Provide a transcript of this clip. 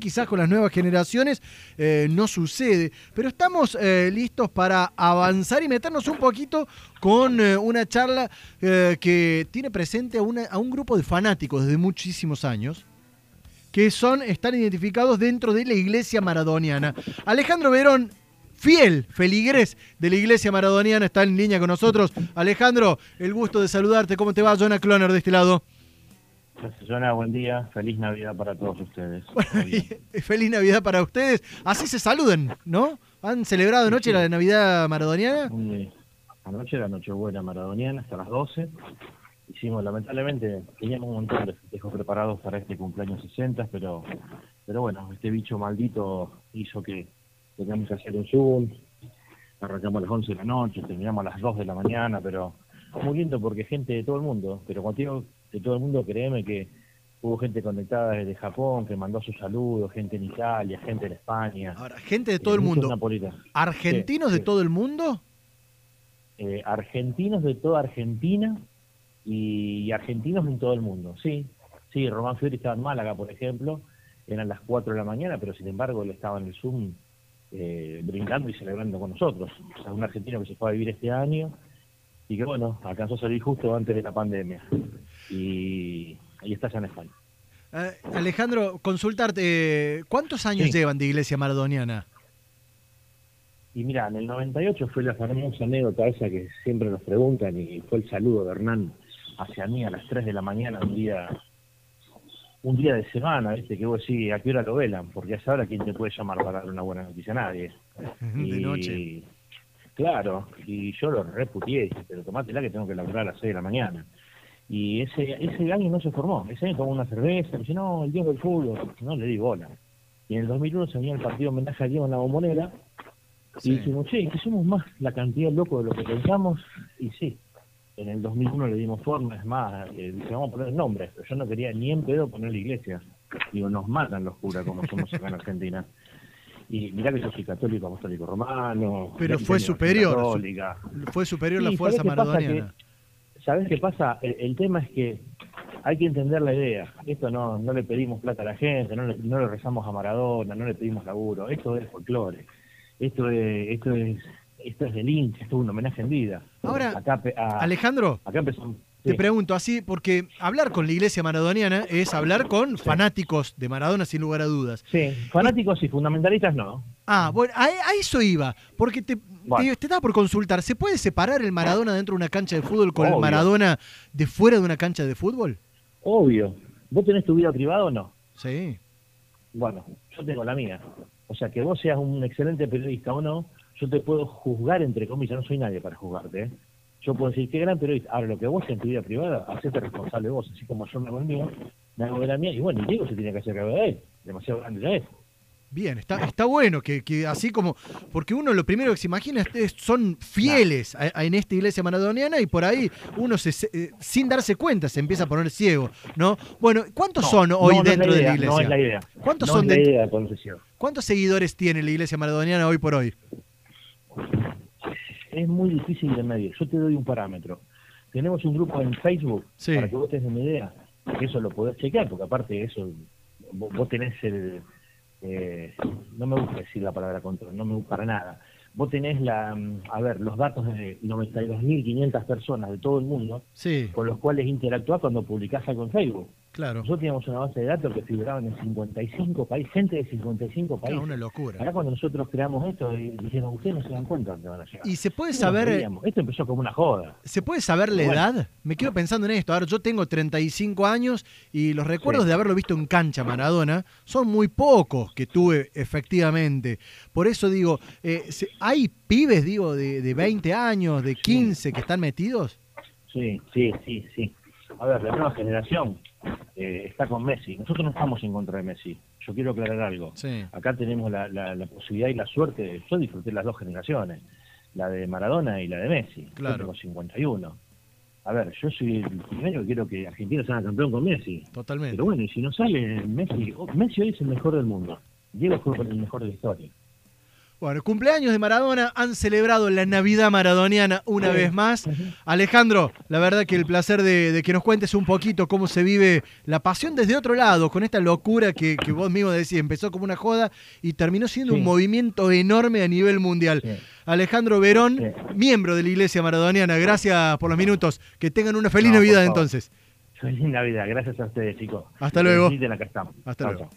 quizás con las nuevas generaciones eh, no sucede, pero estamos eh, listos para avanzar y meternos un poquito con eh, una charla que tiene presente a, a un grupo de fanáticos desde muchísimos años que son, están identificados dentro de la iglesia maradoniana. Alejandro Verón fiel feligrés de la iglesia maradoniana, está en línea con nosotros. Alejandro, el gusto de saludarte. ¿Cómo te va, Jonah Cloner, de este lado? Buen día. Feliz Navidad para todos ustedes. feliz Navidad para ustedes. Así se saluden, ¿no? ¿Han celebrado anoche la Navidad maradoniana? Anoche la Nochebuena maradoniana hasta las 12. Hicimos, lamentablemente, teníamos un montón de festejos preparados para este cumpleaños 60, pero, pero bueno, este bicho maldito hizo que teníamos que hacer un Zoom, arrancamos a las 11 de la noche, terminamos a las 2 de la mañana, pero muy lindo porque gente de todo el mundo, pero cuando de todo el mundo, créeme que hubo gente conectada desde Japón que mandó sus saludos, gente en Italia, gente en España. Ahora, gente de todo el mundo. ¿Argentinos de todo el mundo? Eh, argentinos de toda Argentina y, argentinos en todo el mundo, sí. Sí, Román Fiori estaba en Málaga, por ejemplo, eran las 4 de la mañana, pero sin embargo él estaba en el Zoom eh, brindando y celebrando con nosotros. O sea, un argentino que se fue a vivir este año y que, bueno, alcanzó a salir justo antes de la pandemia. Y ahí está ya en España. Eh, Alejandro, consultarte, ¿cuántos años llevan de Iglesia Maradoniana? Y mira, en el 98 fue la famosa anécdota esa que siempre nos preguntan y fue el saludo de Hernán hacia mí a las 3 de la mañana un día un día de semana, ¿viste? Que vos decís, ¿a qué hora lo velan? Porque a esa hora, ¿quién te puede llamar para dar una buena noticia? Nadie. De noche. Claro, y yo lo reputié, pero tomátela que tengo que laburar a las 6 de la mañana. Y ese ese año no se formó. Ese año tomó una cerveza, me dice, no, el dios del fútbol. No le di bola. Y en el 2001 se venía el partido homenaje a Diego en la bombonera. Y dijimos, che, que somos más la cantidad loco de lo que pensamos. Y sí, en el 2001 le dimos forma, es más, eh, vamos a poner nombres, pero yo no quería ni en pedo poner la iglesia. Digo, nos matan los curas como somos acá en Argentina. Y mirá que yo soy católico, apostólico romano. Pero fue superior. Fue superior la fuerza maradoniana. ¿Sabes qué pasa? El, tema es que hay que entender la idea. Esto no, no le pedimos plata a la gente, no le, no le rezamos a Maradona, no le pedimos laburo. Esto es folclore. Esto es, esto es esto es del hincha, esto es un homenaje en vida. Ahora, Alejandro, te pregunto así, porque hablar con la iglesia maradoniana es hablar con fanáticos de Maradona sin lugar a dudas. Sí, fanáticos y, fundamentalistas no. Ah, bueno, a, eso iba, porque te, estaba por consultar, ¿se puede separar el Maradona dentro de una cancha de fútbol con el Maradona de fuera de una cancha de fútbol? Obvio. ¿Vos tenés tu vida privada o no? Sí. Bueno, yo tengo la mía. O sea, que vos seas un excelente periodista o no, yo te puedo juzgar, entre comillas, no soy nadie para juzgarte. ¿eh? Yo puedo decir, qué gran periodista. Ahora, lo que vos en tu vida privada, hacete responsable vos, así como yo me hago el mío, me hago de la mía, y bueno, y Diego se tiene que hacer cargo de él. Demasiado grande ya es. Bien, está, está bueno que, que, así como, porque uno lo primero que se imagina es, son fieles en esta iglesia maradoniana y por ahí uno se, eh, sin darse cuenta se empieza a poner ciego, ¿no? Bueno, ¿cuántos son hoy dentro de la iglesia? No es la idea. ¿Cuántos son la idea ¿Cuántos seguidores tiene la iglesia maradoniana hoy por hoy? Es muy difícil de medir. Yo te doy un parámetro. Tenemos un grupo en Facebook para que vos tengas una idea, que eso lo podés chequear, porque aparte de eso, vos, tenés el... Eh, no me gusta decir la palabra control, no me gusta para nada. Vos tenés la, a ver, los datos de 92.500 personas de todo el mundo con los cuales interactuás cuando publicás algo en Facebook. Claro. Nosotros teníamos una base de datos que figuraban en 55 países, gente de 55 países. una locura. Ahora cuando nosotros creamos esto, dijeron, ustedes no se dan cuenta dónde van a llegar. Y se puede saber... Esto empezó como una joda. ¿Se puede saber la edad? Me quedo pensando en esto. A ver, yo tengo 35 años y los recuerdos de haberlo visto en cancha Maradona son muy pocos que tuve efectivamente. Por eso digo, eh, ¿hay pibes, digo, de, de 20 años, de 15 que están metidos? Sí, sí, sí, sí. A ver, la nueva generación eh, está con Messi. Nosotros no estamos en contra de Messi. Yo quiero aclarar algo. Acá tenemos la, posibilidad y la suerte de... Yo disfruté las dos generaciones, la de Maradona y la de Messi. Claro. Yo tengo 51. A ver, yo soy el primero que quiero que Argentina sea campeón con Messi. Totalmente. Pero bueno, y si no sale Messi... Oh, Messi hoy es el mejor del mundo. Diego fue el mejor de la historia. Bueno, cumpleaños de Maradona, han celebrado la Navidad maradoniana una vez más. Alejandro, la verdad que el placer de, que nos cuentes un poquito cómo se vive la pasión desde otro lado, con esta locura que, vos mismo decís, empezó como una joda y terminó siendo un movimiento enorme a nivel mundial. Alejandro Verón, miembro de la Iglesia Maradoniana, gracias por los minutos. Que tengan una feliz Navidad entonces. Feliz Navidad, gracias a ustedes, chicos. Hasta luego. Hasta luego.